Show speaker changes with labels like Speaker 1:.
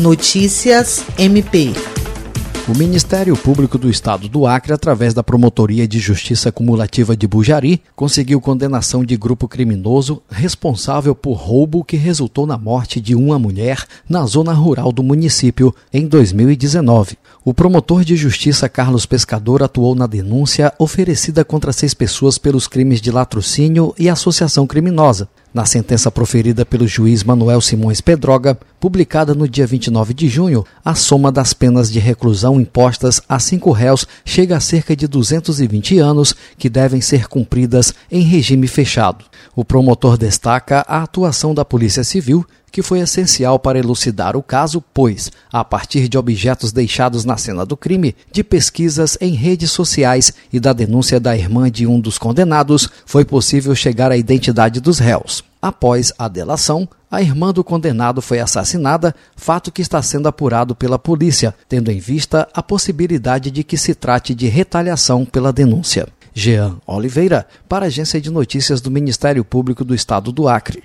Speaker 1: Notícias MP.
Speaker 2: O Ministério Público do Estado do Acre, através da Promotoria de Justiça Cumulativa de Bujari, conseguiu condenação de grupo criminoso responsável por roubo que resultou na morte de uma mulher na zona rural do município em 2019. O promotor de justiça Carlos Pescador atuou na denúncia oferecida contra seis pessoas pelos crimes de latrocínio e associação criminosa. Na sentença proferida pelo juiz Manuel Simões Pedroga, publicada no dia 29 de junho, a soma das penas de reclusão impostas a cinco réus chega a cerca de 220 anos, que devem ser cumpridas em regime fechado. O promotor destaca a atuação da Polícia Civil, que foi essencial para elucidar o caso, pois, a partir de objetos deixados na cena do crime, de pesquisas em redes sociais e da denúncia da irmã de um dos condenados, foi possível chegar à identidade dos réus. Após a delação, a irmã do condenado foi assassinada, fato que está sendo apurado pela polícia, tendo em vista a possibilidade de que se trate de retaliação pela denúncia. Jean Oliveira, para a Agência de Notícias do Ministério Público do Estado do Acre.